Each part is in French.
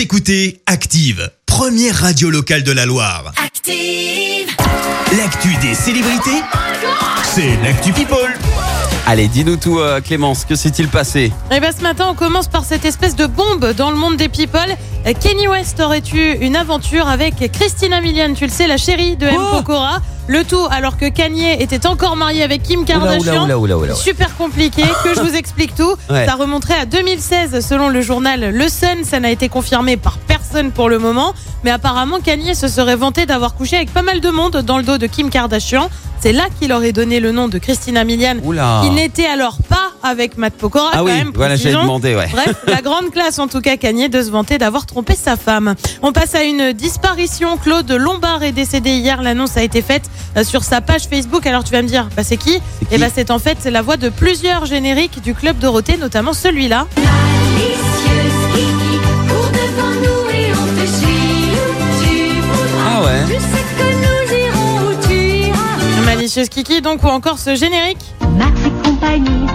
Vous écoutez Active, première radio locale de la Loire. Active. L'actu des célébrités, c'est l'actu People. Allez, dis-nous tout, euh, Clémence, que s'est-il passé? Et bien ce matin, on commence par cette espèce de bombe dans le monde des people. Euh, Kenny West aurait eu une aventure avec Christina Milian, tu le sais, la chérie de M. Oh Pokora. Le tout alors que Kanye était encore marié avec Kim Kardashian. oula, oula, oula, oula. Super compliqué, que je vous explique tout. Ouais. Ça remonterait à 2016 selon le journal Le Sun. Ça n'a été confirmé par personne pour le moment. Mais apparemment, Kanye se serait vanté d'avoir couché avec pas mal de monde dans le dos de Kim Kardashian. C'est là qu'il aurait donné le nom de Christina Milian, qui n'était alors pas avec Matt Pokora. Ah quand oui, même, voilà, précisons. demander, ouais. Bref, la grande classe en tout cas Kanye de se vanter d'avoir trompé sa femme. On passe à une disparition. Claude Lombard est décédé hier. L'annonce a été faite euh, sur sa page Facebook. Alors tu vas me dire, bah, c'est qui Et qui bah, c'est en fait la voix de plusieurs génériques du club Dorothée, notamment celui-là. Malicieuse Kiki, cours devant nous et on te suit où tu voudras. Ah ouais Tu sais que nous irons où tu iras. Malicieuse Kiki, donc, ou encore ce générique. Max et compagnie,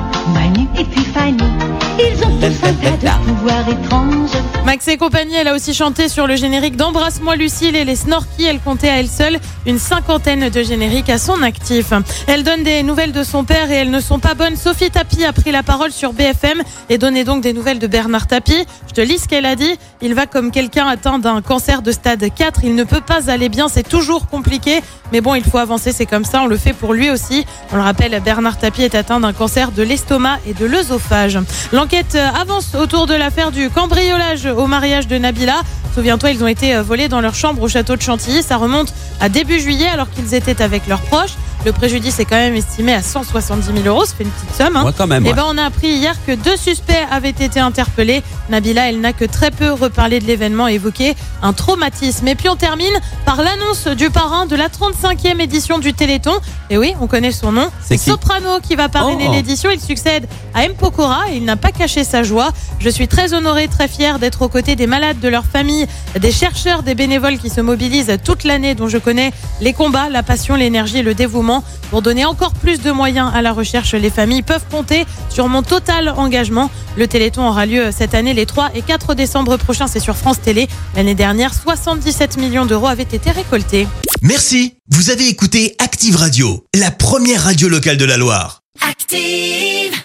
de pouvoirs étranges? Max et compagnie, elle a aussi chanté sur le générique d'Embrasse-moi Lucille et les Snorkies. Elle comptait à elle seule une cinquantaine de génériques à son actif. Elle donne des nouvelles de son père et elles ne sont pas bonnes. Sophie Tapie a pris la parole sur BFM et donné donc des nouvelles de Bernard Tapie. Je te lis ce qu'elle a dit. Il va comme quelqu'un atteint d'un cancer de stade 4. Il ne peut pas aller bien, c'est toujours compliqué. Mais bon, il faut avancer, c'est comme ça. On le fait pour lui aussi. On le rappelle, Bernard Tapie est atteint d'un cancer de l'estomac et de l'œsophage. L'enquête avance autour de l'affaire du cambriolage au mariage de Nabila. Souviens-toi, ils ont été euh, volés dans leur chambre au château de Chantilly. Ça remonte à début juillet alors qu'ils étaient avec leurs proches. Le préjudice est quand même estimé à 170 000 euros. Ça fait une petite somme. hein. Ouais, quand même. Eh ouais. ben, on a appris hier que deux suspects avaient été interpellés. Nabila, elle n'a que très peu reparlé de l'événement et évoqué un traumatisme. Et puis on termine par l'annonce du parrain de la 35e édition du Téléthon. Et oui, on connaît son nom. C'est qui Soprano qui va parrainer Oh. l'édition. Il succède à M. Pokora et il n'a pas caché sa joie. Je suis très honoré, très fier d'être aux côtés des malades, de leurs familles, des chercheurs, des bénévoles qui se mobilisent toute l'année, dont je connais les combats, la passion, l'énergie et le dévouement. Pour donner encore plus de moyens à la recherche, les familles peuvent compter sur mon total engagement. Le Téléthon aura lieu cette année les 3 et 4 décembre prochains. C'est sur France Télé. L'année dernière, 77 millions d'euros avaient été récoltés. Merci. Vous avez écouté Active Radio, la première radio locale de la Loire. Active.